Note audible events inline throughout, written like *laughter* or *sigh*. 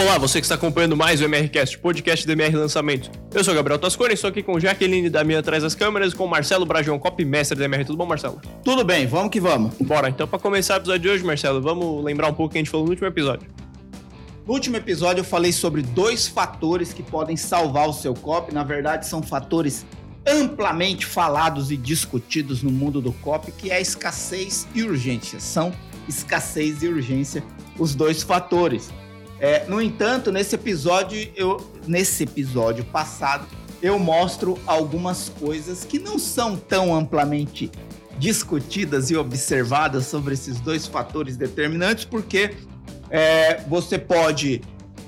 Olá, você que está acompanhando mais o MRCast, podcast do MR Lançamento. Eu sou o Gabriel Tascone, estou aqui com Jaqueline da minha atrás das câmeras, com Marcelo Brajão, copy mestre do MR. Tudo bom, Marcelo? Tudo bem, vamos que vamos. Bora, então para começar o episódio de hoje, Marcelo, vamos lembrar um pouco o que a gente falou no último episódio. No último episódio eu falei sobre dois fatores que podem salvar o seu copy. Na verdade, são fatores amplamente falados e discutidos no mundo do copy, que é a escassez e urgência. São escassez e urgência os dois fatores. É, no entanto, nesse episódio, eu, nesse episódio passado, eu mostro algumas coisas que não são tão amplamente discutidas e observadas sobre esses dois fatores determinantes, porque é, você pode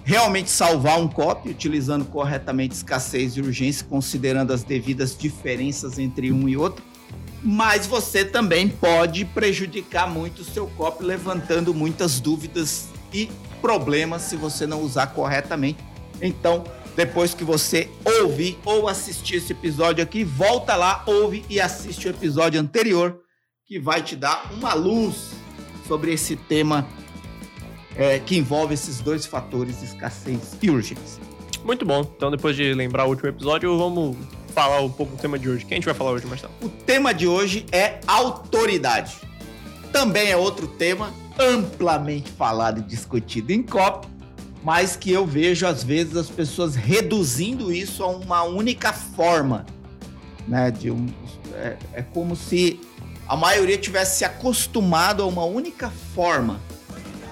realmente salvar um copy utilizando corretamente escassez e urgência, considerando as devidas diferenças entre um e outro, mas você também pode prejudicar muito o seu copy, levantando muitas dúvidas e problemas se você não usar corretamente. Então, depois que você ouvir ou assistir esse episódio aqui, volta lá, ouve e assiste o episódio anterior, que vai te dar uma luz sobre esse tema é, que envolve esses dois fatores, escassez e urgência. Muito bom. Então, depois de lembrar o último episódio, vamos falar um pouco do tema de hoje. Quem a gente vai falar hoje, Marcelo? O tema de hoje é autoridade. Também é outro tema amplamente falado e discutido em COP, mas que eu vejo às vezes as pessoas reduzindo isso a uma única forma, né? De um, é, é como se a maioria tivesse se acostumado a uma única forma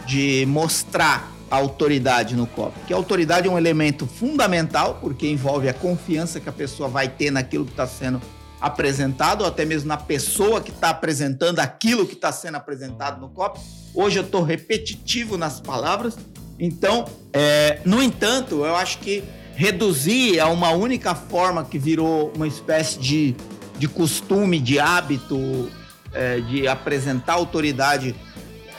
de mostrar a autoridade no COP. Que a autoridade é um elemento fundamental, porque envolve a confiança que a pessoa vai ter naquilo que está sendo apresentado, ou até mesmo na pessoa que está apresentando aquilo que está sendo apresentado no COP. Hoje eu estou repetitivo nas palavras, então, é, no entanto, eu acho que reduzir a uma única forma que virou uma espécie de, de costume, de hábito, é, de apresentar autoridade,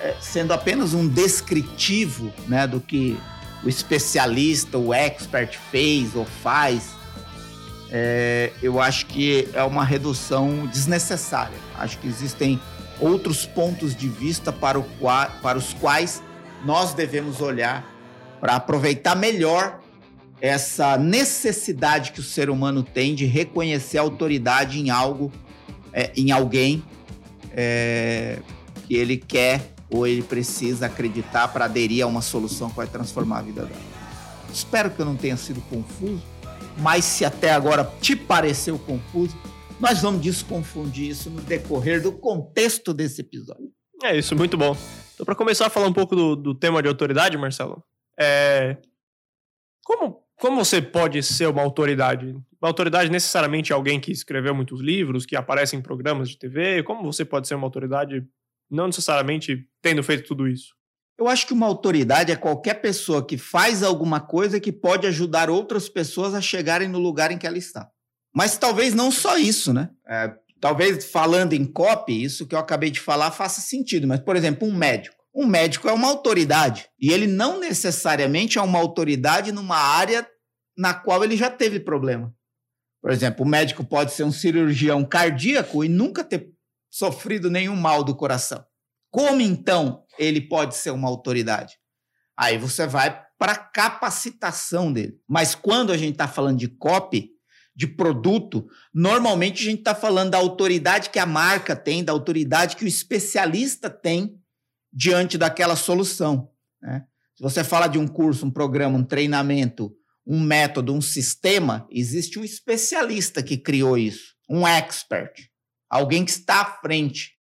é, sendo apenas um descritivo né, do que o especialista, o expert fez ou faz, é, eu acho que é uma redução desnecessária. Acho que existem outros pontos de vista para, para os quais nós devemos olhar para aproveitar melhor essa necessidade que o ser humano tem de reconhecer autoridade em algo, é, em alguém é, que ele quer ou ele precisa acreditar para aderir a uma solução que vai transformar a vida dela. Espero que eu não tenha sido confuso mas se até agora te pareceu confuso, nós vamos desconfundir isso no decorrer do contexto desse episódio. É isso, muito bom. Então, para começar a falar um pouco do, do tema de autoridade, Marcelo, é... como, como você pode ser uma autoridade? Uma autoridade necessariamente é alguém que escreveu muitos livros, que aparece em programas de TV? Como você pode ser uma autoridade não necessariamente tendo feito tudo isso? Eu acho que uma autoridade é qualquer pessoa que faz alguma coisa que pode ajudar outras pessoas a chegarem no lugar em que ela está. Mas talvez não só isso, né? É, talvez falando em copy, isso que eu acabei de falar faça sentido. Mas, por exemplo, um médico. Um médico é uma autoridade. E ele não necessariamente é uma autoridade numa área na qual ele já teve problema. Por exemplo, o médico pode ser um cirurgião cardíaco e nunca ter sofrido nenhum mal do coração. Como então ele pode ser uma autoridade? Aí você vai para a capacitação dele. Mas quando a gente está falando de copy, de produto, normalmente a gente está falando da autoridade que a marca tem, da autoridade que o especialista tem diante daquela solução. Né? Se você fala de um curso, um programa, um treinamento, um método, um sistema, existe um especialista que criou isso, um expert, alguém que está à frente.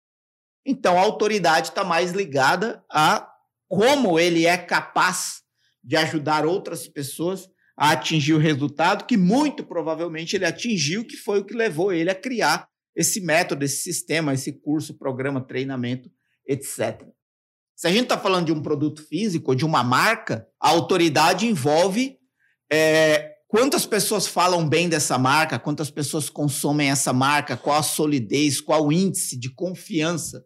Então, a autoridade está mais ligada a como ele é capaz de ajudar outras pessoas a atingir o resultado que muito provavelmente ele atingiu, que foi o que levou ele a criar esse método, esse sistema, esse curso, programa, treinamento, etc. Se a gente está falando de um produto físico, de uma marca, a autoridade envolve é, quantas pessoas falam bem dessa marca, quantas pessoas consomem essa marca, qual a solidez, qual o índice de confiança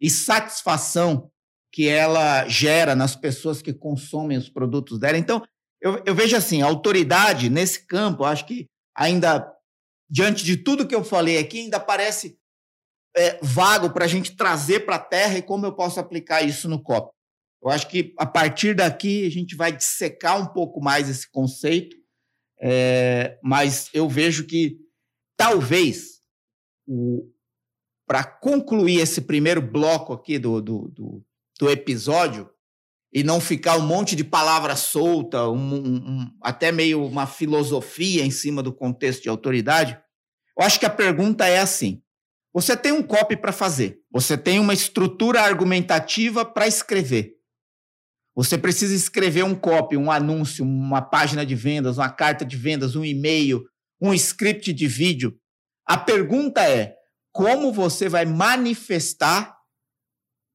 e satisfação que ela gera nas pessoas que consomem os produtos dela. Então, eu, eu vejo assim, a autoridade nesse campo, acho que ainda, diante de tudo que eu falei aqui, ainda parece é, vago para a gente trazer para a Terra e como eu posso aplicar isso no COP. Eu acho que a partir daqui a gente vai dissecar um pouco mais esse conceito, é, mas eu vejo que talvez para concluir esse primeiro bloco aqui do, do, do, do, episódio e não ficar um monte de palavra solta, um, um, até meio uma filosofia em cima do contexto de autoridade, eu acho que a pergunta é assim: você tem um copy para fazer, você tem uma estrutura argumentativa para escrever. Você precisa escrever um copy, um anúncio, uma página de vendas, uma carta de vendas, um e-mail, um script de vídeo. A pergunta é: como você vai manifestar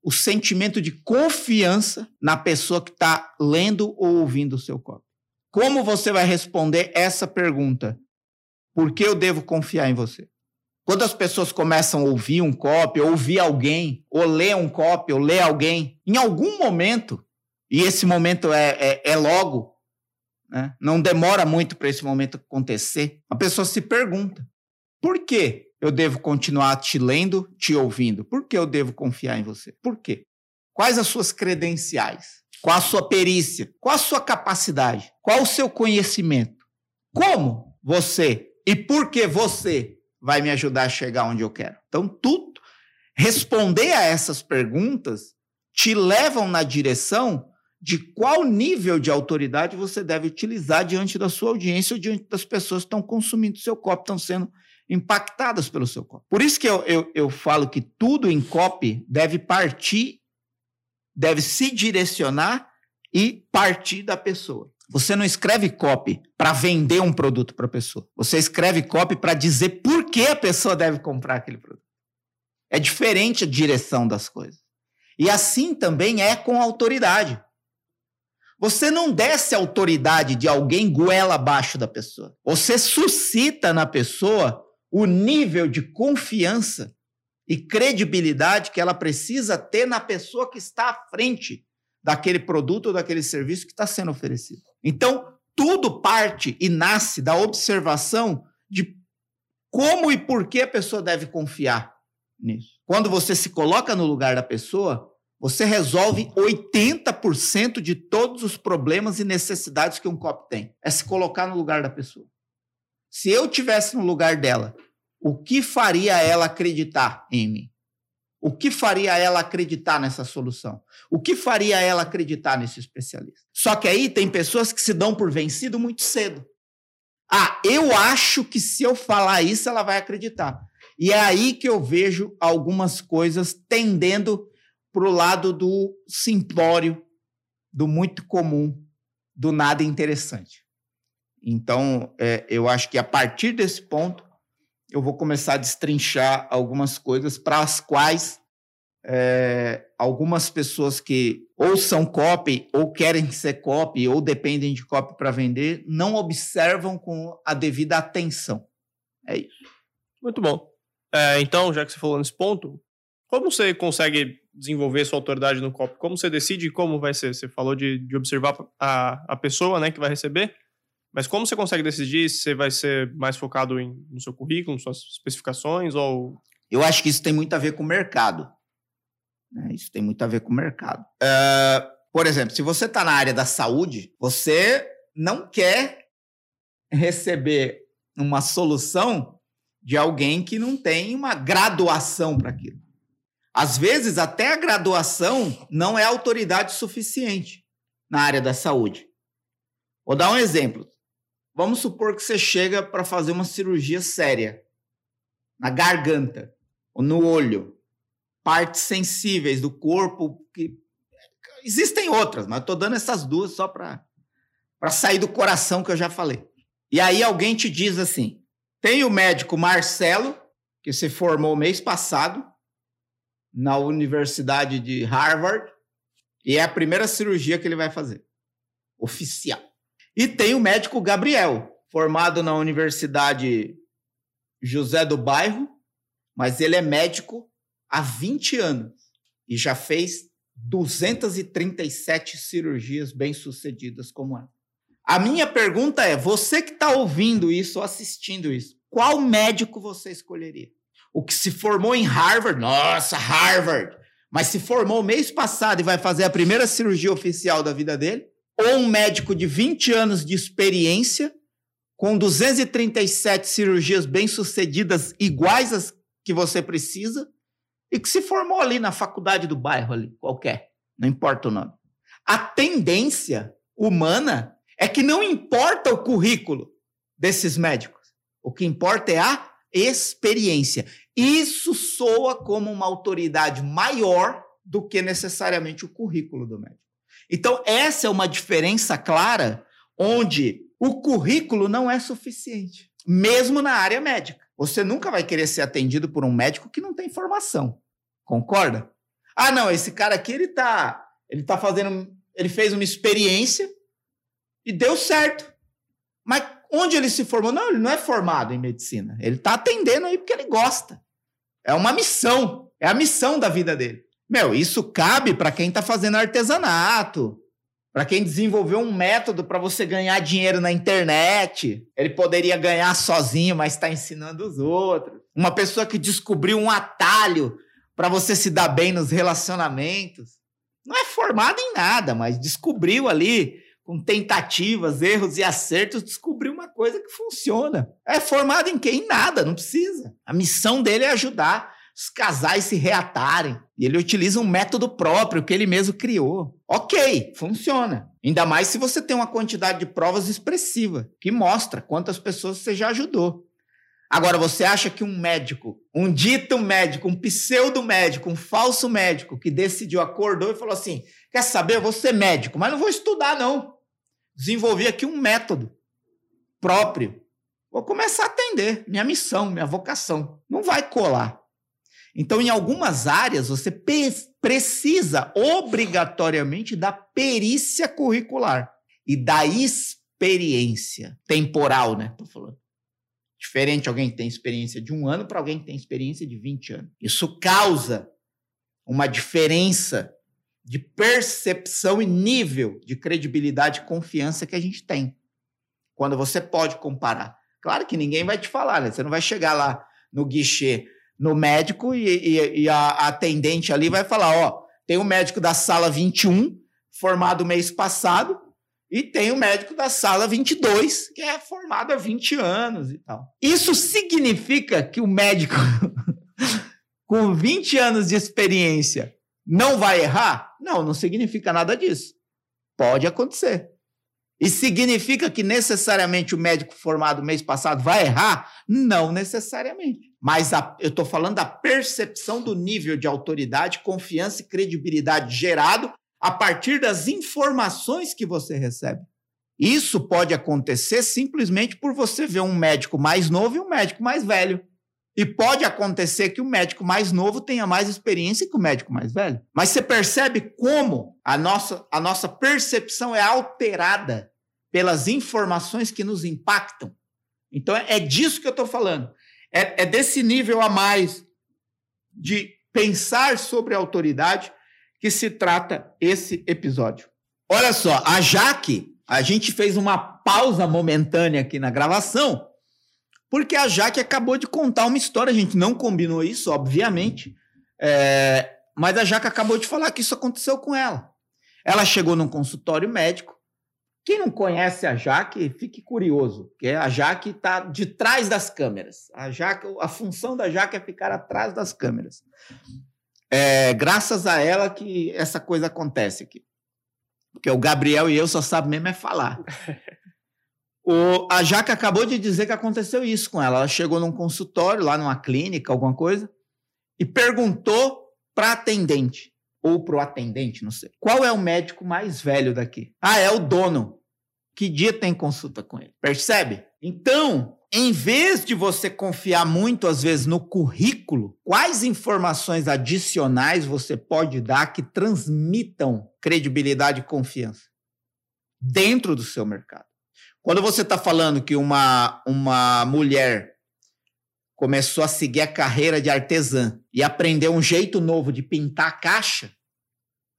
o sentimento de confiança na pessoa que está lendo ou ouvindo o seu copy? Como você vai responder essa pergunta? Por que eu devo confiar em você? Quando as pessoas começam a ouvir um copy, ouvir alguém, ou ler um copy, ou ler alguém, em algum momento, e esse momento é, é, é logo, né? não demora muito para esse momento acontecer, a pessoa se pergunta: por que eu devo continuar te lendo, te ouvindo? Por que eu devo confiar em você? Por quê? Quais as suas credenciais? Qual a sua perícia? Qual a sua capacidade? Qual o seu conhecimento? Como você e por que você vai me ajudar a chegar onde eu quero? Então, tudo, responder a essas perguntas te levam na direção de qual nível de autoridade você deve utilizar diante da sua audiência ou diante das pessoas que estão consumindo seu copo, estão sendo impactadas pelo seu copo. Por isso que eu, eu, eu falo que tudo em copy deve partir, deve se direcionar e partir da pessoa. Você não escreve copy para vender um produto para a pessoa. Você escreve copy para dizer por que a pessoa deve comprar aquele produto. É diferente a direção das coisas. E assim também é com autoridade. Você não desce a autoridade de alguém goela abaixo da pessoa. Você suscita na pessoa o nível de confiança e credibilidade que ela precisa ter na pessoa que está à frente daquele produto ou daquele serviço que está sendo oferecido. Então, tudo parte e nasce da observação de como e por que a pessoa deve confiar nisso. Quando você se coloca no lugar da pessoa, você resolve 80% de todos os problemas e necessidades que um copo tem. É se colocar no lugar da pessoa. Se eu tivesse no lugar dela, o que faria ela acreditar em mim? O que faria ela acreditar nessa solução? O que faria ela acreditar nesse especialista? Só que aí tem pessoas que se dão por vencido muito cedo. Ah, eu acho que se eu falar isso, ela vai acreditar. E é aí que eu vejo algumas coisas tendendo para o lado do simplório, do muito comum, do nada interessante. Então, é, eu acho que a partir desse ponto, eu vou começar a destrinchar algumas coisas para as quais é, algumas pessoas que ou são copy, ou querem ser copy, ou dependem de copy para vender, não observam com a devida atenção. É isso. Muito bom. É, então, já que você falou nesse ponto, como você consegue desenvolver sua autoridade no copy? Como você decide como vai ser? Você falou de, de observar a, a pessoa né, que vai receber. Mas como você consegue decidir se você vai ser mais focado em, no seu currículo, suas especificações ou... Eu acho que isso tem muito a ver com o mercado. Né? Isso tem muito a ver com o mercado. Uh, por exemplo, se você está na área da saúde, você não quer receber uma solução de alguém que não tem uma graduação para aquilo. Às vezes, até a graduação não é autoridade suficiente na área da saúde. Vou dar um exemplo. Vamos supor que você chega para fazer uma cirurgia séria na garganta ou no olho, partes sensíveis do corpo que existem outras, mas estou dando essas duas só para para sair do coração que eu já falei. E aí alguém te diz assim: tem o médico Marcelo que se formou mês passado na Universidade de Harvard e é a primeira cirurgia que ele vai fazer, oficial. E tem o médico Gabriel, formado na Universidade José do Bairro, mas ele é médico há 20 anos e já fez 237 cirurgias bem-sucedidas como essa. A minha pergunta é: você que está ouvindo isso assistindo isso, qual médico você escolheria? O que se formou em Harvard? Nossa, Harvard! mas se formou mês passado e vai fazer a primeira cirurgia oficial da vida dele, ou um médico de 20 anos de experiência, com 237 cirurgias bem-sucedidas iguais às que você precisa, e que se formou ali na faculdade do bairro ali, qualquer, não importa o nome. A tendência humana é que não importa o currículo desses médicos. O que importa é a experiência. Isso soa como uma autoridade maior do que necessariamente o currículo do médico. Então, essa é uma diferença clara onde o currículo não é suficiente, mesmo na área médica. Você nunca vai querer ser atendido por um médico que não tem formação. Concorda? Ah, não, esse cara aqui ele tá, ele tá fazendo, ele fez uma experiência e deu certo. Mas onde ele se formou? Não, ele não é formado em medicina. Ele está atendendo aí porque ele gosta. É uma missão. É a missão da vida dele. Meu, isso cabe para quem está fazendo artesanato, para quem desenvolveu um método para você ganhar dinheiro na internet. Ele poderia ganhar sozinho, mas está ensinando os outros. Uma pessoa que descobriu um atalho para você se dar bem nos relacionamentos. Não é formado em nada, mas descobriu ali com tentativas, erros e acertos, descobriu uma coisa que funciona. É formado em quem? Em nada, não precisa. A missão dele é ajudar os casais se reatarem. E ele utiliza um método próprio que ele mesmo criou. Ok, funciona. Ainda mais se você tem uma quantidade de provas expressiva, que mostra quantas pessoas você já ajudou. Agora, você acha que um médico, um dito médico, um pseudo médico, um falso médico que decidiu, acordou e falou assim: quer saber, eu vou ser médico, mas não vou estudar, não desenvolvi aqui um método próprio. Vou começar a atender minha missão, minha vocação. Não vai colar. Então, em algumas áreas, você precisa obrigatoriamente da perícia curricular e da experiência temporal, né? Tô falando. Diferente alguém que tem experiência de um ano para alguém que tem experiência de 20 anos. Isso causa uma diferença de percepção e nível de credibilidade e confiança que a gente tem. Quando você pode comparar. Claro que ninguém vai te falar, né? Você não vai chegar lá no guichê, no médico, e, e, e a, atendente ali vai falar: ó, tem o médico da sala 21, formado mês passado, e tem o médico da sala 22, que é formado há 20 anos e tal. Isso significa que o médico *laughs* com 20 anos de experiência não vai errar? Não, não significa nada disso. Pode acontecer. E significa que necessariamente o médico formado mês passado vai errar? Não necessariamente. Mas a, eu estou falando da percepção do nível de autoridade, confiança e credibilidade gerado a partir das informações que você recebe. Isso pode acontecer simplesmente por você ver um médico mais novo e um médico mais velho. E pode acontecer que o médico mais novo tenha mais experiência que o médico mais velho. Mas você percebe como a nossa, a nossa percepção é alterada pelas informações que nos impactam. Então é, é disso que eu estou falando. É, é desse nível a mais de pensar sobre a autoridade que se trata esse episódio. Olha só, a Jaque, a gente fez uma pausa momentânea aqui na gravação porque a Jaque acabou de contar uma história, a gente não combinou isso, obviamente, é, mas a Jaque acabou de falar que isso aconteceu com ela. Ela chegou num consultório médico. Quem não conhece a Jaque, fique curioso, porque a Jaque está de trás das câmeras. A, Jaque, a função da Jaque é ficar atrás das câmeras. É graças a ela que essa coisa acontece aqui. Porque o Gabriel e eu só sabem mesmo é falar. *laughs* O, a Jaque acabou de dizer que aconteceu isso com ela. Ela chegou num consultório, lá numa clínica, alguma coisa, e perguntou para atendente, ou para o atendente, não sei, qual é o médico mais velho daqui? Ah, é o dono. Que dia tem consulta com ele? Percebe? Então, em vez de você confiar muito, às vezes, no currículo, quais informações adicionais você pode dar que transmitam credibilidade e confiança dentro do seu mercado? Quando você está falando que uma, uma mulher começou a seguir a carreira de artesã e aprendeu um jeito novo de pintar a caixa,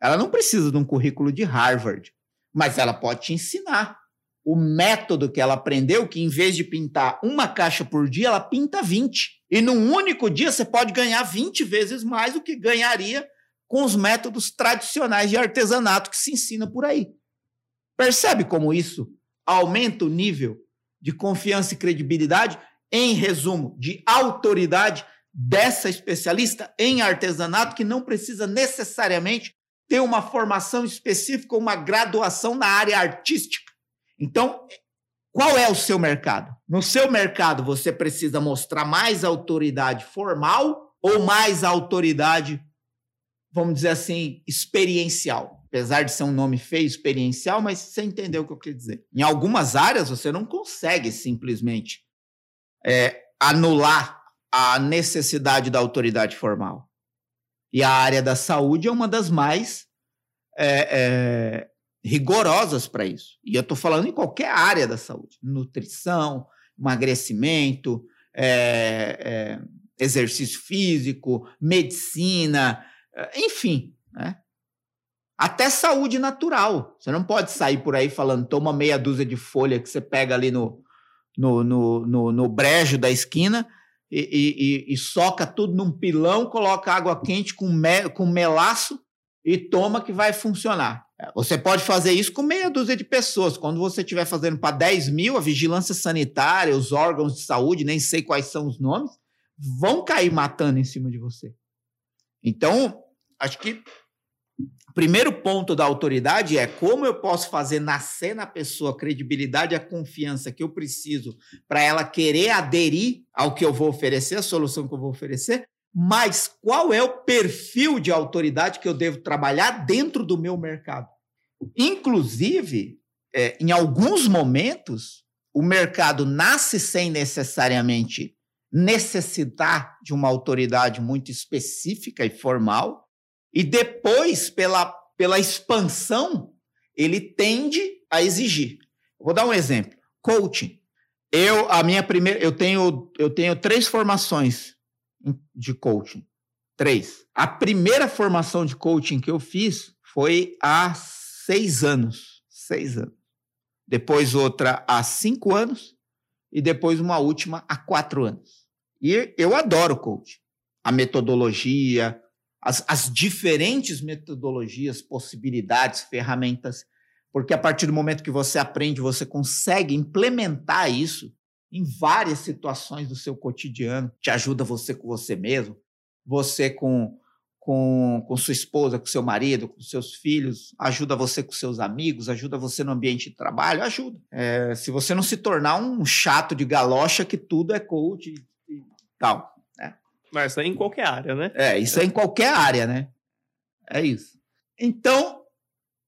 ela não precisa de um currículo de Harvard, mas ela pode te ensinar o método que ela aprendeu, que em vez de pintar uma caixa por dia, ela pinta 20. E num único dia você pode ganhar 20 vezes mais do que ganharia com os métodos tradicionais de artesanato que se ensina por aí. Percebe como isso aumenta o nível de confiança e credibilidade? Em resumo, de autoridade dessa especialista em artesanato que não precisa necessariamente ter uma formação específica, uma graduação na área artística. Então, qual é o seu mercado? No seu mercado, você precisa mostrar mais autoridade formal ou mais autoridade, vamos dizer assim, experiencial? Apesar de ser um nome feio, experiencial, mas você entendeu o que eu quero dizer. Em algumas áreas, você não consegue simplesmente é, anular a necessidade da autoridade formal. E a área da saúde é uma das mais é, é, rigorosas para isso. E eu estou falando em qualquer área da saúde: nutrição, emagrecimento, é, é exercício físico, medicina, enfim. Né? Até saúde natural. Você não pode sair por aí falando, toma meia dúzia de folha que você pega ali no, no, no, no, no brejo da esquina e, e, e, soca tudo num pilão, coloca água quente com, me, com melaço e toma que vai funcionar. Você pode fazer isso com meia dúzia de pessoas. Quando você estiver fazendo para 10 mil, a vigilância sanitária, os órgãos de saúde, nem sei quais são os nomes, vão cair matando em cima de você. Então, acho que primeiro ponto da autoridade é como eu posso fazer nascer na pessoa a credibilidade e a confiança que eu preciso para ela querer aderir ao que eu vou oferecer, a solução que eu vou oferecer, mas qual é o perfil de autoridade que eu devo trabalhar dentro do meu mercado. Inclusive, é, em alguns momentos, o mercado nasce sem necessariamente necessitar de uma autoridade muito específica e formal, e depois, pela, pela expansão, ele tende a exigir. Vou dar um exemplo. Coaching. Eu, a minha primeira, eu tenho, eu tenho três formações de coaching. Três. A primeira formação de coaching que eu fiz foi há seis anos. Seis anos. Depois outra há cinco anos. E depois uma última há quatro anos. E eu adoro coaching. A metodologia, as, as diferentes metodologias, possibilidades, ferramentas, porque a partir do momento que você aprende, você consegue implementar isso em várias situações do seu cotidiano. Te ajuda você com você mesmo, você com, com, com sua esposa, com seu marido, com seus filhos, ajuda você com seus amigos, ajuda você no ambiente de trabalho, ajuda. É, se você não se tornar um chato de galocha que tudo é coach e, e tal. Mas isso é em qualquer área, né? É, isso é em qualquer área, né? É isso. Então,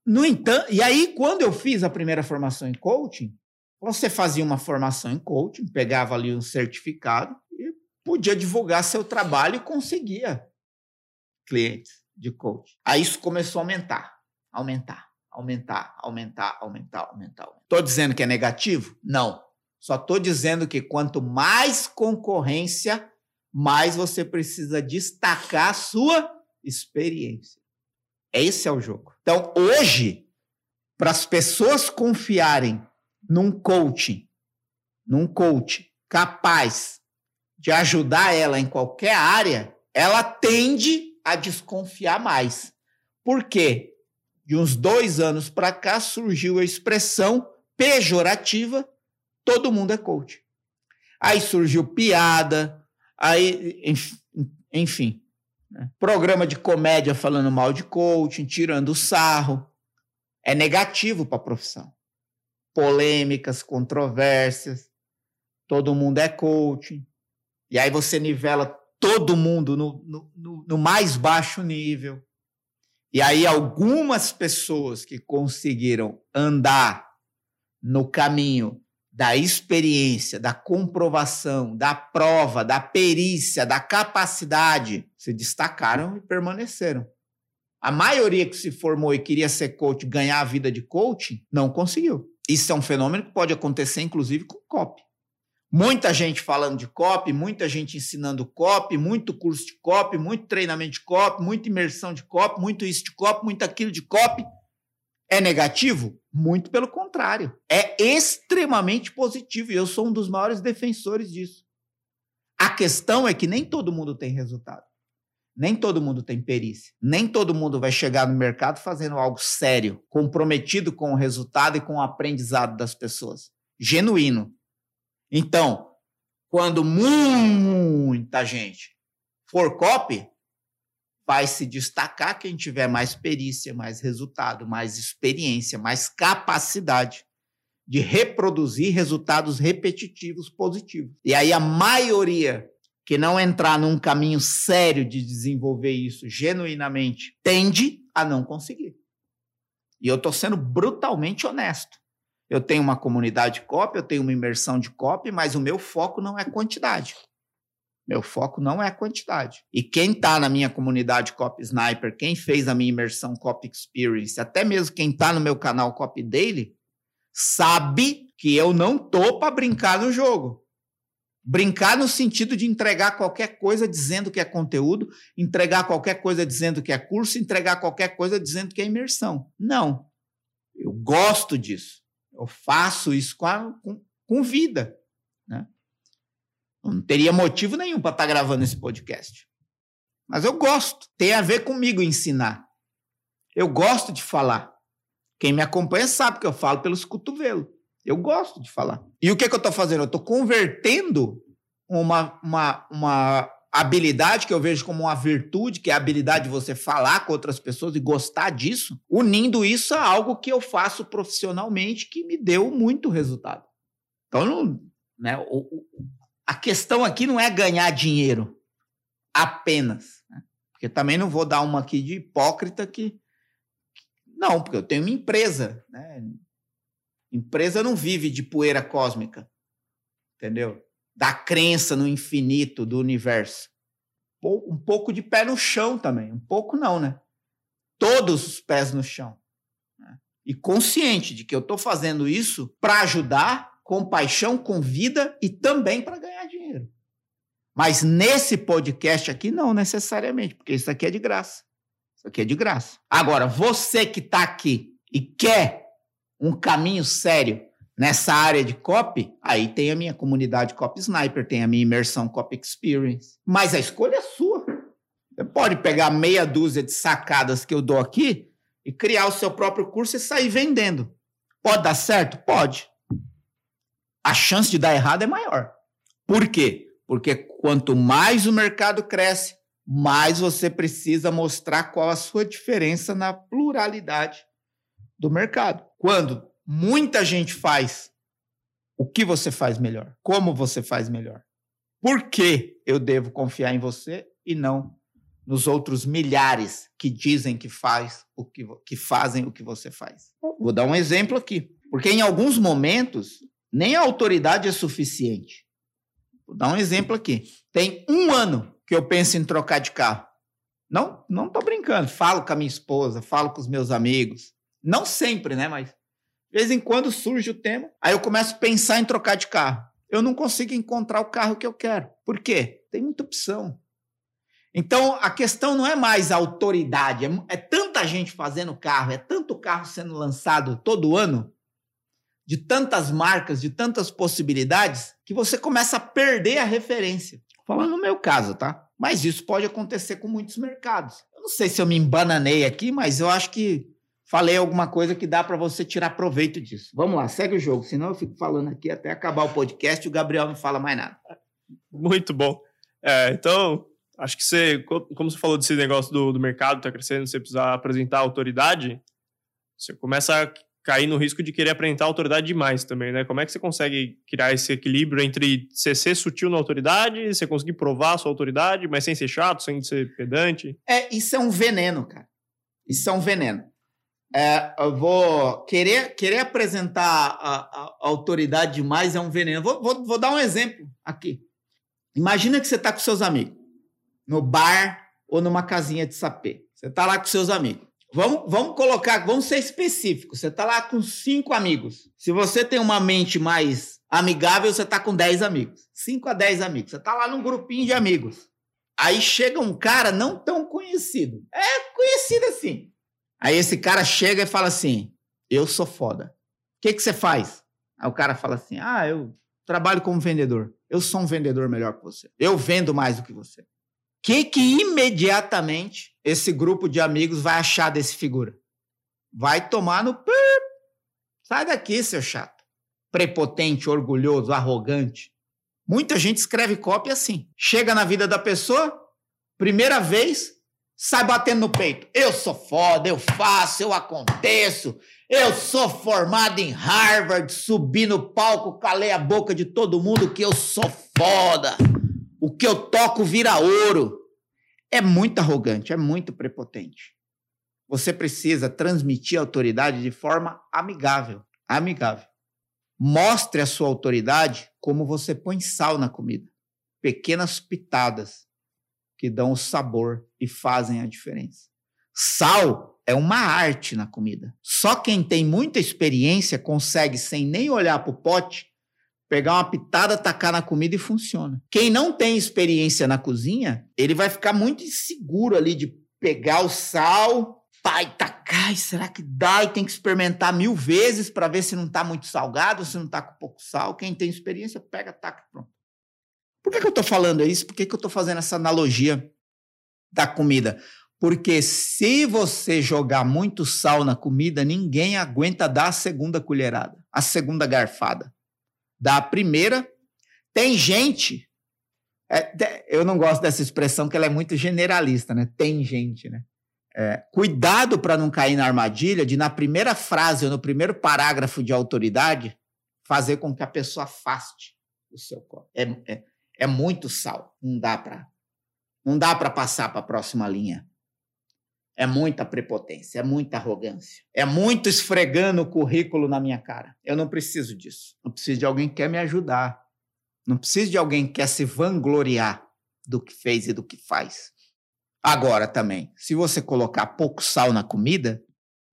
no entanto, e aí quando eu fiz a primeira formação em coaching, você fazia uma formação em coaching, pegava ali um certificado e podia divulgar seu trabalho e conseguia clientes de coaching. Aí isso começou a aumentar, aumentar, aumentar, aumentar, aumentar, aumentar. Estou dizendo que é negativo? Não. Só estou dizendo que quanto mais concorrência, mais você precisa destacar a sua experiência. Esse é o jogo. Então, hoje, para as pessoas confiarem num coaching, num coach capaz de ajudar ela em qualquer área, ela tende a desconfiar mais. Por quê? De uns dois anos para cá surgiu a expressão pejorativa: todo mundo é coach. Aí surgiu piada, Aí, enfim, né? programa de comédia falando mal de coaching, tirando sarro. É negativo para a profissão. Polêmicas, controvérsias, todo mundo é coaching. E aí você nivela todo mundo no, no, no mais baixo nível. E aí algumas pessoas que conseguiram andar no caminho da experiência, da comprovação, da prova, da perícia, da capacidade, se destacaram e permaneceram. A maioria que se formou e queria ser coach, ganhar a vida de coaching, não conseguiu. Isso é um fenômeno que pode acontecer, inclusive, com copy. Muita gente falando de copy, muita gente ensinando copy, muito curso de copy, muito treinamento de copy, muita imersão de copy, muito isso de copy, muito aquilo de copy. É negativo? Muito pelo contrário. É extremamente positivo e eu sou um dos maiores defensores disso. A questão é que nem todo mundo tem resultado. Nem todo mundo tem perícia. Nem todo mundo vai chegar no mercado fazendo algo sério, comprometido com o resultado e com o aprendizado das pessoas. Genuíno. Então, quando muita gente for copy, vai se destacar quem tiver mais perícia, mais resultado, mais experiência, mais capacidade de reproduzir resultados repetitivos positivos. E aí a maioria que não entrar num caminho sério de desenvolver isso genuinamente tende a não conseguir. E eu estou sendo brutalmente honesto. Eu tenho uma comunidade de copy, eu tenho uma imersão de copy, mas o meu foco não é quantidade. Meu foco não é quantidade. E quem está na minha comunidade Copy Sniper, quem fez a minha imersão Copy Experience, até mesmo quem está no meu canal Copy Daily, sabe que eu não tô para brincar no jogo. Brincar no sentido de entregar qualquer coisa dizendo que é conteúdo, entregar qualquer coisa dizendo que é curso, entregar qualquer coisa dizendo que é imersão. Não. Eu gosto disso. Eu faço isso com, a, com, com vida. Né? Não teria motivo nenhum para estar tá gravando esse podcast. Mas eu gosto. Tem a ver comigo ensinar. Eu gosto de falar. Quem me acompanha sabe que eu falo pelos cotovelos. Eu gosto de falar. E o que, que eu estou fazendo? Eu estou convertendo uma, uma, uma habilidade que eu vejo como uma virtude, que é a habilidade de você falar com outras pessoas e gostar disso, unindo isso a algo que eu faço profissionalmente que me deu muito resultado. Então, né, a questão aqui não é ganhar dinheiro apenas. Né? Porque também não vou dar uma aqui de hipócrita que. Não, porque eu tenho uma empresa. Né? Empresa não vive de poeira cósmica, entendeu? Da crença no infinito do universo. Um pouco de pé no chão também. Um pouco não, né? Todos os pés no chão. Né? E consciente de que eu estou fazendo isso para ajudar, com paixão, com vida e também para ganhar dinheiro. Mas nesse podcast aqui, não necessariamente, porque isso aqui é de graça. Isso aqui é de graça. Agora, você que está aqui e quer um caminho sério nessa área de copy, aí tem a minha comunidade Copy Sniper, tem a minha imersão Copy Experience. Mas a escolha é sua. Você pode pegar meia dúzia de sacadas que eu dou aqui e criar o seu próprio curso e sair vendendo. Pode dar certo? Pode. A chance de dar errado é maior. Por quê? Porque quanto mais o mercado cresce, mais você precisa mostrar qual a sua diferença na pluralidade do mercado. Quando muita gente faz o que você faz melhor, como você faz melhor. Por que eu devo confiar em você e não nos outros milhares que dizem que faz o que, que fazem o que você faz? Vou dar um exemplo aqui, porque em alguns momentos nem a autoridade é suficiente. Vou dar um exemplo aqui. Tem um ano que eu penso em trocar de carro. Não, não estou brincando. Falo com a minha esposa, falo com os meus amigos. Não sempre, né? Mas de vez em quando surge o tema. Aí eu começo a pensar em trocar de carro. Eu não consigo encontrar o carro que eu quero. Por quê? Tem muita opção. Então, a questão não é mais a autoridade. É, é tanta gente fazendo carro, é tanto carro sendo lançado todo ano, de tantas marcas, de tantas possibilidades, que você começa a perder a referência. Falando no meu caso, tá? Mas isso pode acontecer com muitos mercados. Eu não sei se eu me embananei aqui, mas eu acho que falei alguma coisa que dá para você tirar proveito disso. Vamos lá, segue o jogo, senão eu fico falando aqui até acabar o podcast e o Gabriel não fala mais nada. Muito bom. É, então, acho que você, como você falou desse negócio do, do mercado tá crescendo, você precisa apresentar autoridade, você começa a cair no risco de querer apresentar autoridade demais também, né? Como é que você consegue criar esse equilíbrio entre você ser sutil na autoridade, você conseguir provar a sua autoridade, mas sem ser chato, sem ser pedante? É, isso é um veneno, cara. Isso é um veneno. É, eu vou querer, querer apresentar a, a, a autoridade demais é um veneno. Vou, vou, vou, dar um exemplo aqui. Imagina que você está com seus amigos no bar ou numa casinha de sapê. Você está lá com seus amigos. Vamos, vamos colocar, vamos ser específicos. Você está lá com cinco amigos. Se você tem uma mente mais amigável, você está com dez amigos. Cinco a dez amigos. Você está lá num grupinho de amigos. Aí chega um cara não tão conhecido. É conhecido assim. Aí esse cara chega e fala assim: Eu sou foda. O que, que você faz? Aí o cara fala assim: Ah, eu trabalho como vendedor. Eu sou um vendedor melhor que você. Eu vendo mais do que você. Que que imediatamente esse grupo de amigos vai achar desse figura? Vai tomar no Sai daqui, seu chato. Prepotente, orgulhoso, arrogante. Muita gente escreve cópia assim. Chega na vida da pessoa, primeira vez, sai batendo no peito. Eu sou foda, eu faço, eu aconteço. Eu sou formado em Harvard, subi no palco, calei a boca de todo mundo que eu sou foda. O que eu toco vira ouro. É muito arrogante, é muito prepotente. Você precisa transmitir a autoridade de forma amigável. Amigável. Mostre a sua autoridade como você põe sal na comida. Pequenas pitadas que dão o sabor e fazem a diferença. Sal é uma arte na comida. Só quem tem muita experiência consegue, sem nem olhar para o pote, pegar uma pitada, tacar na comida e funciona. Quem não tem experiência na cozinha, ele vai ficar muito inseguro ali de pegar o sal, e tacar, e será que dá? E tem que experimentar mil vezes para ver se não está muito salgado, se não está com pouco sal. Quem tem experiência, pega, taca, pronto. Por que, que eu estou falando isso? Por que, que eu estou fazendo essa analogia da comida? Porque se você jogar muito sal na comida, ninguém aguenta dar a segunda colherada, a segunda garfada. Dá a primeira. Tem gente. É, eu não gosto dessa expressão, que ela é muito generalista, né? Tem gente, né? É, cuidado para não cair na armadilha de, na primeira frase ou no primeiro parágrafo de autoridade, fazer com que a pessoa afaste o seu corpo. É, é, é muito sal. Não dá para não dá para passar para a próxima linha. É muita prepotência, é muita arrogância. É muito esfregando o currículo na minha cara. Eu não preciso disso. Eu preciso de alguém que quer me ajudar. Não preciso de alguém que quer se vangloriar do que fez e do que faz. Agora também, se você colocar pouco sal na comida,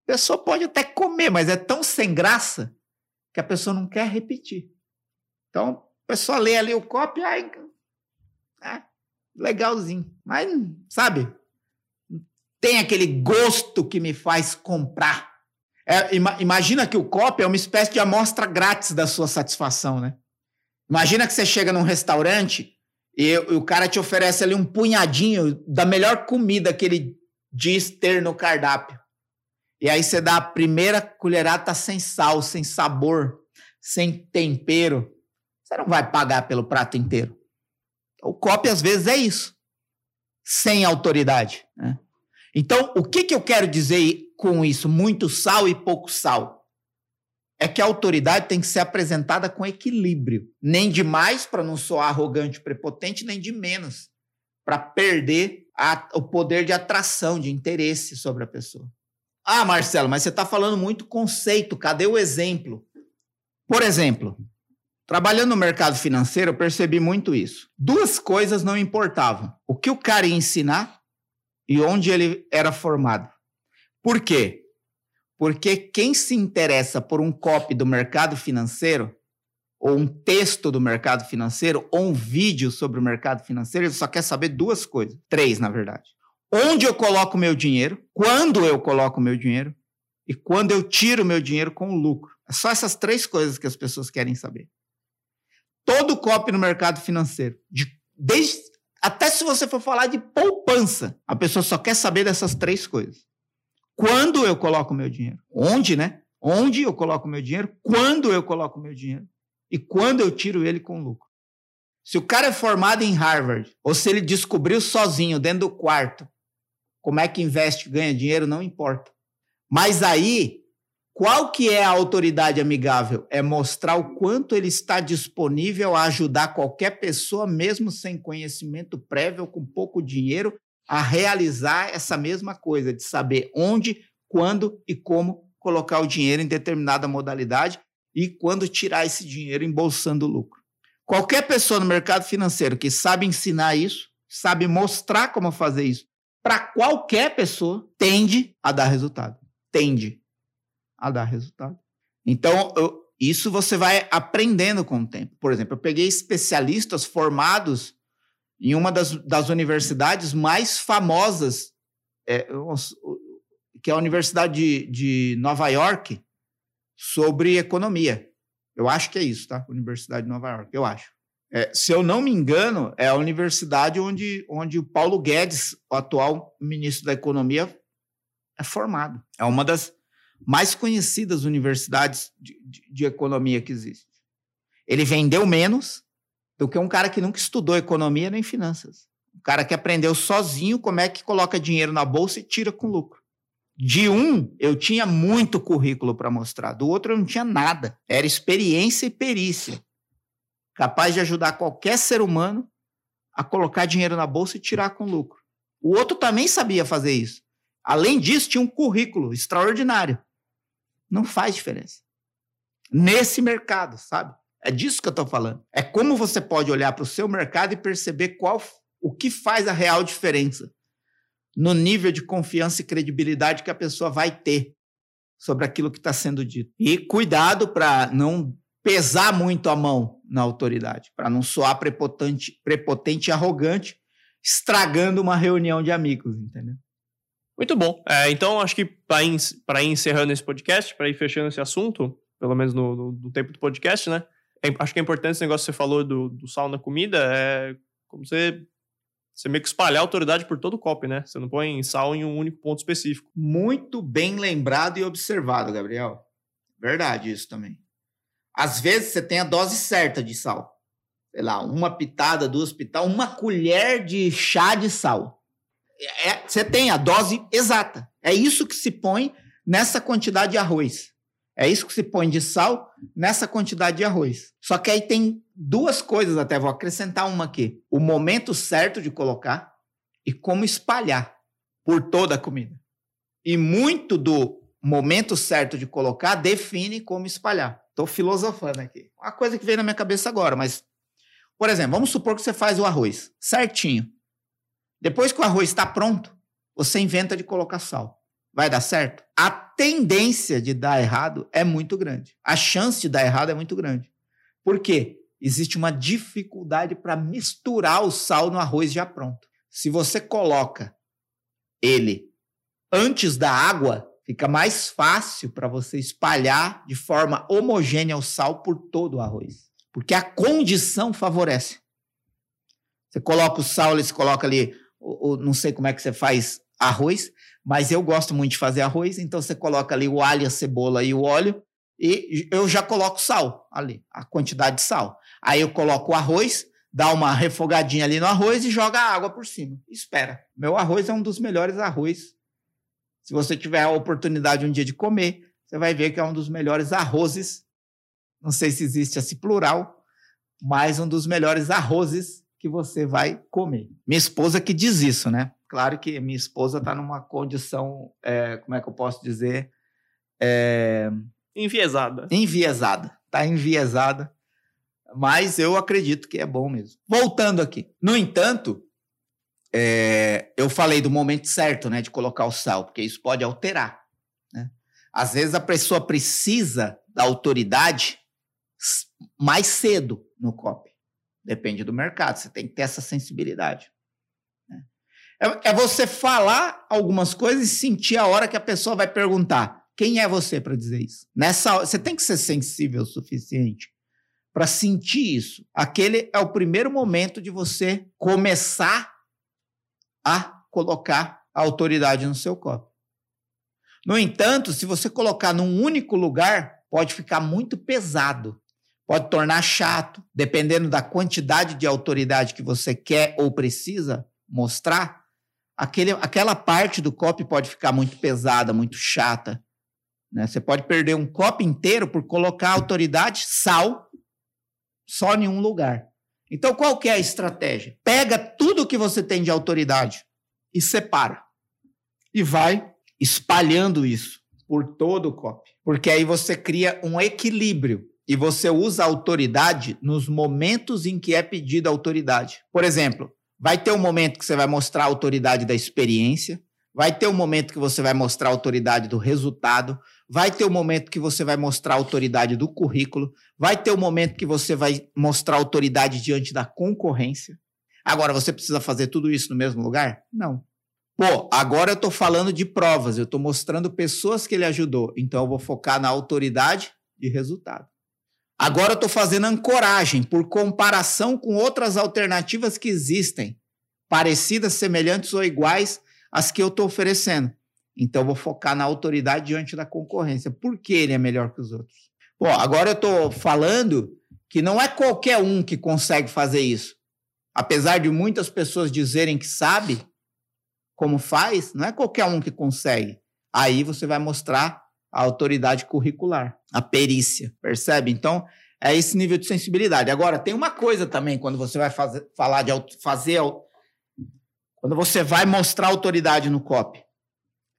a pessoa pode até comer, mas é tão sem graça que a pessoa não quer repetir. Então, a pessoa lê ali o copo e ai, é, legalzinho. Mas, sabe, tem aquele gosto que me faz comprar. É, imagina que o copo é uma espécie de amostra grátis da sua satisfação, né? Imagina que você chega num restaurante e, e o cara te oferece ali um punhadinho da melhor comida que ele diz ter no cardápio. E aí você dá a primeira colherada sem sal, sem sabor, sem tempero. Você não vai pagar pelo prato inteiro. O copo às vezes é isso, sem autoridade. Né? Então, o que, que eu quero dizer com isso? Muito sal e pouco sal. É que a autoridade tem que ser apresentada com equilíbrio. Nem de mais, para não soar arrogante prepotente, nem de menos, para perder a, o poder de atração, de interesse sobre a pessoa. Ah, Marcelo, mas você está falando muito conceito, cadê o exemplo? Por exemplo, trabalhando no mercado financeiro, eu percebi muito isso. Duas coisas não importavam: o que o cara ia ensinar e onde ele era formado. Por quê? Porque quem se interessa por um copy do mercado financeiro, ou um texto do mercado financeiro, ou um vídeo sobre o mercado financeiro, ele só quer saber duas coisas. Três, na verdade. Onde eu coloco meu dinheiro, quando eu coloco meu dinheiro, e quando eu tiro meu dinheiro com lucro. É só essas três coisas que as pessoas querem saber. Todo copy no mercado financeiro, de, desde até se você for falar de poupança, a pessoa só quer saber dessas três coisas. Quando eu coloco meu dinheiro? Onde, né? Onde eu coloco meu dinheiro? Quando eu coloco meu dinheiro? E quando eu tiro ele com lucro? Se o cara é formado em Harvard, ou se ele descobriu sozinho, dentro do quarto, como é que investe ganha dinheiro, não importa. Mas aí qual que é a autoridade amigável? É mostrar o quanto ele está disponível a ajudar qualquer pessoa, mesmo sem conhecimento prévio, com pouco dinheiro, a realizar essa mesma coisa, de saber onde, quando e como colocar o dinheiro em determinada modalidade e quando tirar esse dinheiro embolsando lucro. Qualquer pessoa no mercado financeiro que sabe ensinar isso, sabe mostrar como fazer isso, para qualquer pessoa, tende a dar resultado. Tende a dar resultado. Então, eu, isso você vai aprendendo com o tempo. Por exemplo, eu peguei especialistas formados em uma das, das universidades mais famosas, é, que é a Universidade de, de Nova York, sobre economia. Eu acho que é isso, tá? Universidade de Nova York, eu acho. É, se eu não me engano, é a universidade onde, onde o Paulo Guedes, o atual ministro da Economia, é formado. É uma das mais conhecidas universidades de, de, de economia que existe. Ele vendeu menos do que um cara que nunca estudou economia nem finanças. Um cara que aprendeu sozinho como é que coloca dinheiro na bolsa e tira com lucro. De um, eu tinha muito currículo para mostrar, do outro, eu não tinha nada. Era experiência e perícia capaz de ajudar qualquer ser humano a colocar dinheiro na bolsa e tirar com lucro. O outro também sabia fazer isso. Além disso, tinha um currículo extraordinário. Não faz diferença. Nesse mercado, sabe? É disso que eu estou falando. É como você pode olhar para o seu mercado e perceber qual o que faz a real diferença no nível de confiança e credibilidade que a pessoa vai ter sobre aquilo que está sendo dito. E cuidado para não pesar muito a mão na autoridade, para não soar prepotente, prepotente e arrogante, estragando uma reunião de amigos, entendeu? Muito bom. É, então, acho que para ir, encerrando esse podcast, para ir fechando esse assunto, pelo menos no, no, no tempo do podcast, né? É, acho que é importante esse negócio que você falou do, do sal na comida, é como você, você meio que espalhar a autoridade por todo o copo, né? Você não põe sal em um único ponto específico. Muito bem lembrado e observado, Gabriel. Verdade isso também. Às vezes você tem a dose certa de sal. Sei lá, uma pitada, duas pitadas, uma colher de chá de sal. É, você tem a dose exata. É isso que se põe nessa quantidade de arroz. É isso que se põe de sal nessa quantidade de arroz. Só que aí tem duas coisas até, vou acrescentar uma aqui. O momento certo de colocar e como espalhar por toda a comida. E muito do momento certo de colocar define como espalhar. Estou filosofando aqui. Uma coisa que veio na minha cabeça agora, mas. Por exemplo, vamos supor que você faz o arroz certinho. Depois que o arroz está pronto, você inventa de colocar sal. Vai dar certo? A tendência de dar errado é muito grande. A chance de dar errado é muito grande. Por quê? Existe uma dificuldade para misturar o sal no arroz já pronto. Se você coloca ele antes da água, fica mais fácil para você espalhar de forma homogênea o sal por todo o arroz. Porque a condição favorece. Você coloca o sal, você coloca ali, o, o, não sei como é que você faz arroz, mas eu gosto muito de fazer arroz, então você coloca ali o alho, a cebola e o óleo, e eu já coloco sal ali, a quantidade de sal. Aí eu coloco o arroz, dá uma refogadinha ali no arroz e joga a água por cima. Espera. Meu arroz é um dos melhores arroz se você tiver a oportunidade um dia de comer, você vai ver que é um dos melhores arrozes. Não sei se existe esse plural, mas um dos melhores arrozes que você vai comer. Minha esposa que diz isso, né? Claro que minha esposa está numa condição, é, como é que eu posso dizer? É... Enviesada. Enviesada. Está enviesada. Mas eu acredito que é bom mesmo. Voltando aqui. No entanto, é, eu falei do momento certo, né, de colocar o sal, porque isso pode alterar. Né? Às vezes a pessoa precisa da autoridade mais cedo no COP. Depende do mercado, você tem que ter essa sensibilidade. Né? É, é você falar algumas coisas e sentir a hora que a pessoa vai perguntar: quem é você para dizer isso? Nessa, você tem que ser sensível o suficiente para sentir isso. Aquele é o primeiro momento de você começar a colocar a autoridade no seu copo. No entanto, se você colocar num único lugar, pode ficar muito pesado, pode tornar chato, dependendo da quantidade de autoridade que você quer ou precisa mostrar. Aquele, aquela parte do copo pode ficar muito pesada, muito chata. Né? Você pode perder um copo inteiro por colocar autoridade, sal, só em um lugar. Então, qual que é a estratégia? Pega tudo que você tem de autoridade e separa. E vai espalhando isso por todo o COP. Porque aí você cria um equilíbrio e você usa autoridade nos momentos em que é pedida autoridade. Por exemplo, vai ter um momento que você vai mostrar a autoridade da experiência, vai ter um momento que você vai mostrar a autoridade do resultado, vai ter um momento que você vai mostrar a autoridade do currículo, vai ter um momento que você vai mostrar a autoridade diante da concorrência. Agora, você precisa fazer tudo isso no mesmo lugar? Não. Pô, agora eu estou falando de provas, eu estou mostrando pessoas que ele ajudou, então eu vou focar na autoridade de resultado. Agora eu estou fazendo ancoragem por comparação com outras alternativas que existem, parecidas, semelhantes ou iguais às que eu estou oferecendo. Então, vou focar na autoridade diante da concorrência. Por que ele é melhor que os outros? Bom, agora eu estou falando que não é qualquer um que consegue fazer isso. Apesar de muitas pessoas dizerem que sabe como faz, não é qualquer um que consegue. Aí você vai mostrar a autoridade curricular, a perícia, percebe? Então, é esse nível de sensibilidade. Agora, tem uma coisa também quando você vai fazer, falar de fazer quando você vai mostrar autoridade no copy,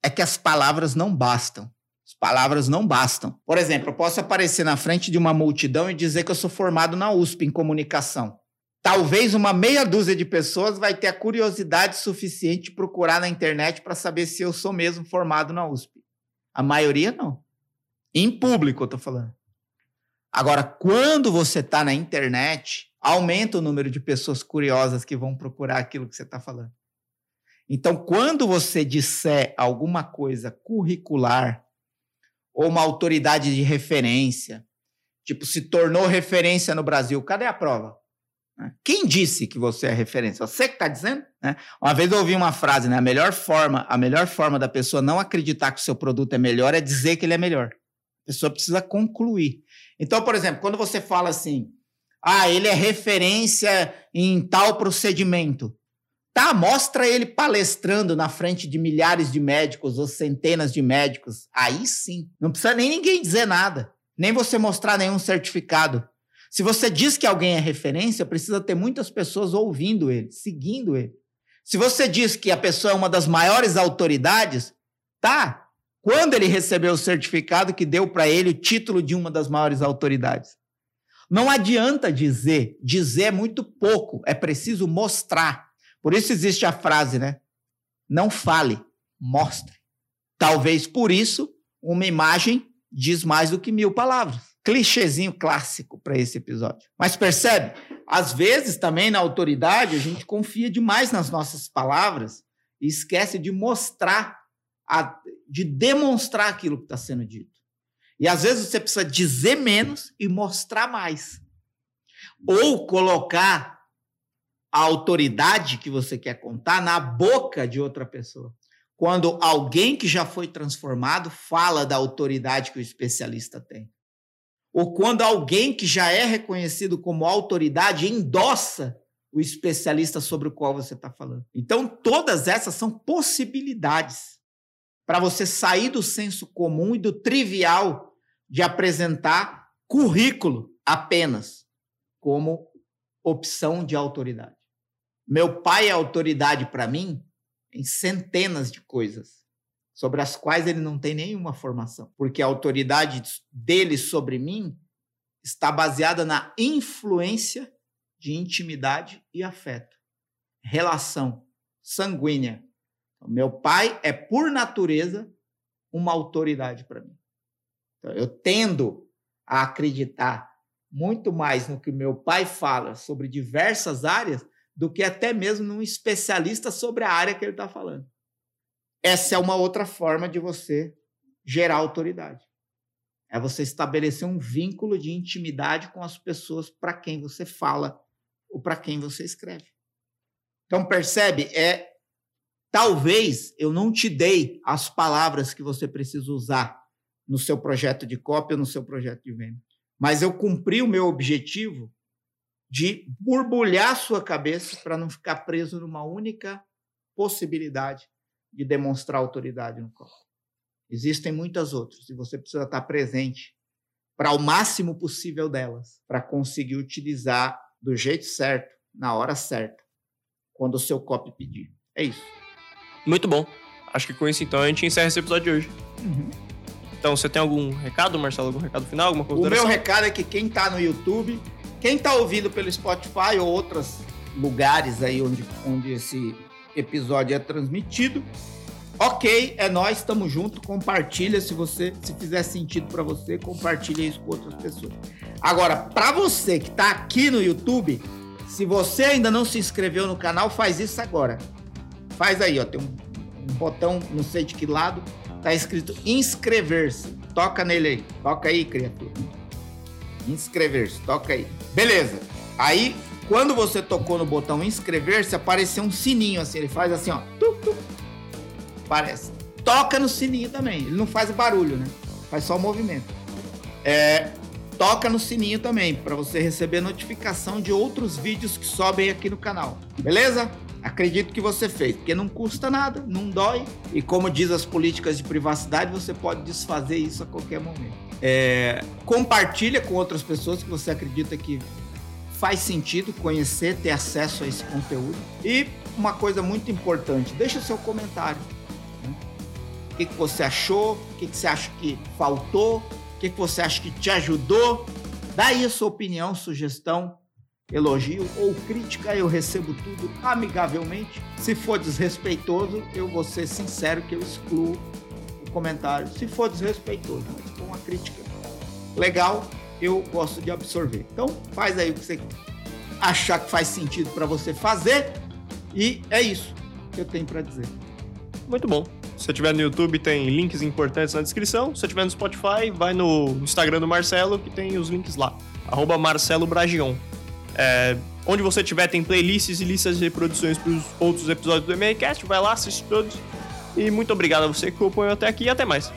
é que as palavras não bastam. As palavras não bastam. Por exemplo, eu posso aparecer na frente de uma multidão e dizer que eu sou formado na USP em comunicação. Talvez uma meia dúzia de pessoas vai ter a curiosidade suficiente de procurar na internet para saber se eu sou mesmo formado na USP. A maioria não. Em público, eu estou falando. Agora, quando você está na internet, aumenta o número de pessoas curiosas que vão procurar aquilo que você está falando. Então, quando você disser alguma coisa curricular ou uma autoridade de referência, tipo, se tornou referência no Brasil, cadê a prova? Né? Quem disse que você é referência? Você que está dizendo? Né? Uma vez eu ouvi uma frase, né? A melhor forma, a melhor forma da pessoa não acreditar que o seu produto é melhor é dizer que ele é melhor. A pessoa precisa concluir. Então, por exemplo, quando você fala assim, ah, ele é referência em tal procedimento. Tá, mostra ele palestrando na frente de milhares de médicos ou centenas de médicos. Aí sim. Não precisa nem ninguém dizer nada. Nem você mostrar nenhum certificado. Se você diz que alguém é referência, precisa ter muitas pessoas ouvindo ele, seguindo ele. Se você diz que a pessoa é uma das maiores autoridades, tá. Quando ele recebeu o certificado que deu para ele o título de uma das maiores autoridades? Não adianta dizer, dizer é muito pouco, é preciso mostrar. Por isso existe a frase, né? Não fale, mostre. Talvez por isso uma imagem diz mais do que mil palavras clichêzinho clássico para esse episódio. Mas percebe? Às vezes também na autoridade a gente confia demais nas nossas palavras e esquece de mostrar, a, de demonstrar aquilo que está sendo dito. E às vezes você precisa dizer menos e mostrar mais. Ou colocar a autoridade que você quer contar na boca de outra pessoa. Quando alguém que já foi transformado fala da autoridade que o especialista tem ou quando alguém que já é reconhecido como autoridade endossa o especialista sobre o qual você está falando. Então, todas essas são possibilidades para você sair do senso comum e do trivial de apresentar currículo apenas como opção de autoridade. Meu pai é autoridade para mim em centenas de coisas sobre as quais ele não tem nenhuma formação, porque a autoridade dele sobre mim está baseada na influência de intimidade e afeto, relação sanguínea. Meu pai é, por natureza, uma autoridade para mim. Então, eu tendo a acreditar muito mais no que meu pai fala sobre diversas áreas do que até mesmo num especialista sobre a área que ele está falando. Essa é uma outra forma de você gerar autoridade. É você estabelecer um vínculo de intimidade com as pessoas para quem você fala ou para quem você escreve. Então, percebe? É talvez eu não te dei as palavras que você precisa usar no seu projeto de cópia, no seu projeto de venda. Mas eu cumpri o meu objetivo de borbulhar sua cabeça para não ficar preso numa única possibilidade de demonstrar autoridade no corpo. Existem muitas outras e você precisa estar presente para o máximo possível delas, para conseguir utilizar do jeito certo, na hora certa, quando o seu copy pedir. É isso. Muito bom. Acho que com isso, então, a gente encerra esse episódio de hoje. Uhum. Então, você tem algum recado, Marcelo? Algum recado final? Alguma O meu recado é que quem está no YouTube, quem está ouvindo pelo Spotify ou outros lugares aí onde, onde esse episódio é transmitido. Ok, é nós, estamos junto. Compartilha se você, se fizer sentido para você, compartilha isso com outras pessoas. Agora, para você que está aqui no YouTube, se você ainda não se inscreveu no canal, faz isso agora. Faz aí, ó, tem um, um botão, não sei de que lado, tá escrito inscrever-se. Toca nele aí. Toca aí, criatura. Inscrever-se, toca aí. Beleza. Aí, quando você tocou no botão inscrever-se, apareceu um sininho assim. Ele faz assim, ó. Tuc. Parece. Toca no sininho também. Ele não faz barulho, né? Faz só o movimento. É, toca no sininho também para você receber notificação de outros vídeos que sobem aqui no canal. Beleza? Acredito que você fez, porque não custa nada, não dói. E como diz as políticas de privacidade, você pode desfazer isso a qualquer momento. É, compartilha com outras pessoas que você acredita que faz sentido conhecer, ter acesso a esse conteúdo. E uma coisa muito importante, deixa seu comentário. Né? O que, você achou? O que, você acha que faltou? O que, você acha que te ajudou? Dá aí a sua opinião, sugestão elogio ou crítica, eu recebo tudo amigavelmente. Se for desrespeitoso, eu vou ser sincero que eu excluo o comentário. Se for desrespeitoso, for uma crítica legal, eu gosto de absorver. Então, faz aí o que você achar que faz sentido para você fazer e é isso que eu tenho para dizer. Muito bom. Se você estiver no YouTube, tem links importantes na descrição. Se você estiver no Spotify, vai no Instagram do Marcelo, que tem os links lá. Arroba Marcelo Bragion. É, onde você tiver, tem playlists e listas de reproduções para os outros episódios do MACast. Vai lá, assiste todos. E muito obrigado a você que acompanhou até aqui e até mais.